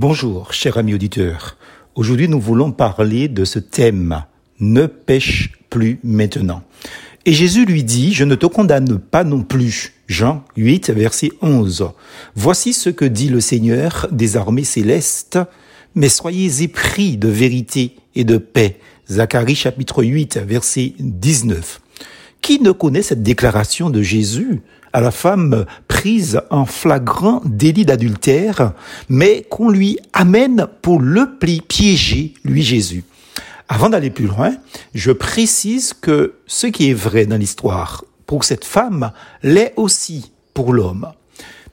Bonjour, cher ami auditeur. Aujourd'hui, nous voulons parler de ce thème Ne pêche plus maintenant. Et Jésus lui dit, je ne te condamne pas non plus. Jean 8, verset 11. Voici ce que dit le Seigneur des armées célestes, mais soyez épris de vérité et de paix. Zacharie chapitre 8, verset 19. Qui ne connaît cette déclaration de Jésus à la femme prise en flagrant délit d'adultère, mais qu'on lui amène pour le piéger, lui Jésus? Avant d'aller plus loin, je précise que ce qui est vrai dans l'histoire pour cette femme l'est aussi pour l'homme.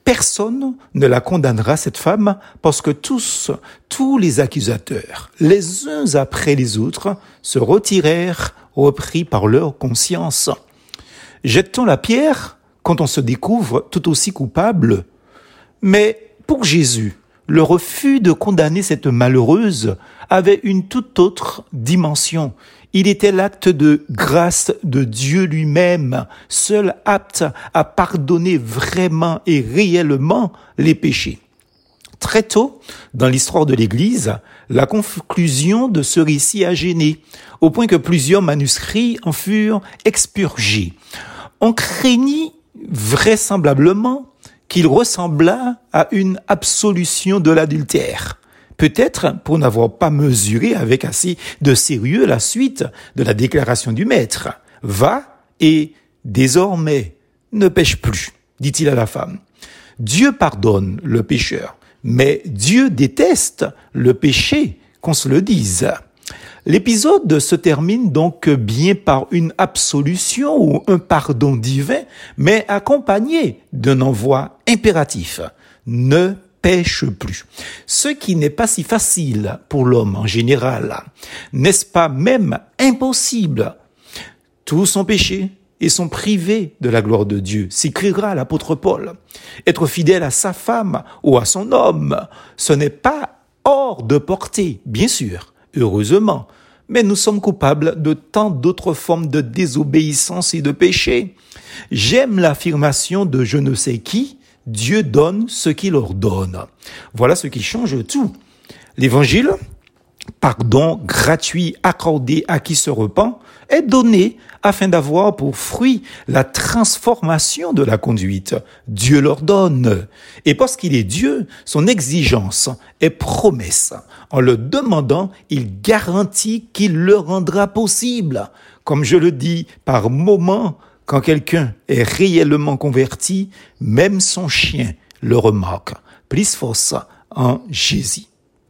Personne ne la condamnera, cette femme, parce que tous, tous les accusateurs, les uns après les autres, se retirèrent repris par leur conscience. Jette-t-on la pierre quand on se découvre tout aussi coupable? Mais pour Jésus, le refus de condamner cette malheureuse avait une toute autre dimension. Il était l'acte de grâce de Dieu lui-même, seul apte à pardonner vraiment et réellement les péchés. Très tôt, dans l'histoire de l'Église, la conclusion de ce récit a gêné, au point que plusieurs manuscrits en furent expurgés. On craignit vraisemblablement qu'il ressembla à une absolution de l'adultère. Peut-être pour n'avoir pas mesuré avec assez de sérieux la suite de la déclaration du maître. Va et désormais ne pêche plus, dit-il à la femme. Dieu pardonne le pécheur, mais Dieu déteste le péché, qu'on se le dise. L'épisode se termine donc bien par une absolution ou un pardon divin, mais accompagné d'un envoi impératif. Ne pêche plus. Ce qui n'est pas si facile pour l'homme en général. N'est-ce pas même impossible? Tous sont péchés et sont privés de la gloire de Dieu, s'écrira l'apôtre Paul. Être fidèle à sa femme ou à son homme, ce n'est pas hors de portée, bien sûr, heureusement, mais nous sommes coupables de tant d'autres formes de désobéissance et de péché. J'aime l'affirmation de je ne sais qui, Dieu donne ce qu'il ordonne. Voilà ce qui change tout. L'évangile, pardon gratuit accordé à qui se repent, est donné afin d'avoir pour fruit la transformation de la conduite. Dieu leur donne. Et parce qu'il est Dieu, son exigence est promesse. En le demandant, il garantit qu'il le rendra possible. Comme je le dis par moment, quand quelqu'un est réellement converti, même son chien le remarque. Plus force en Jésus.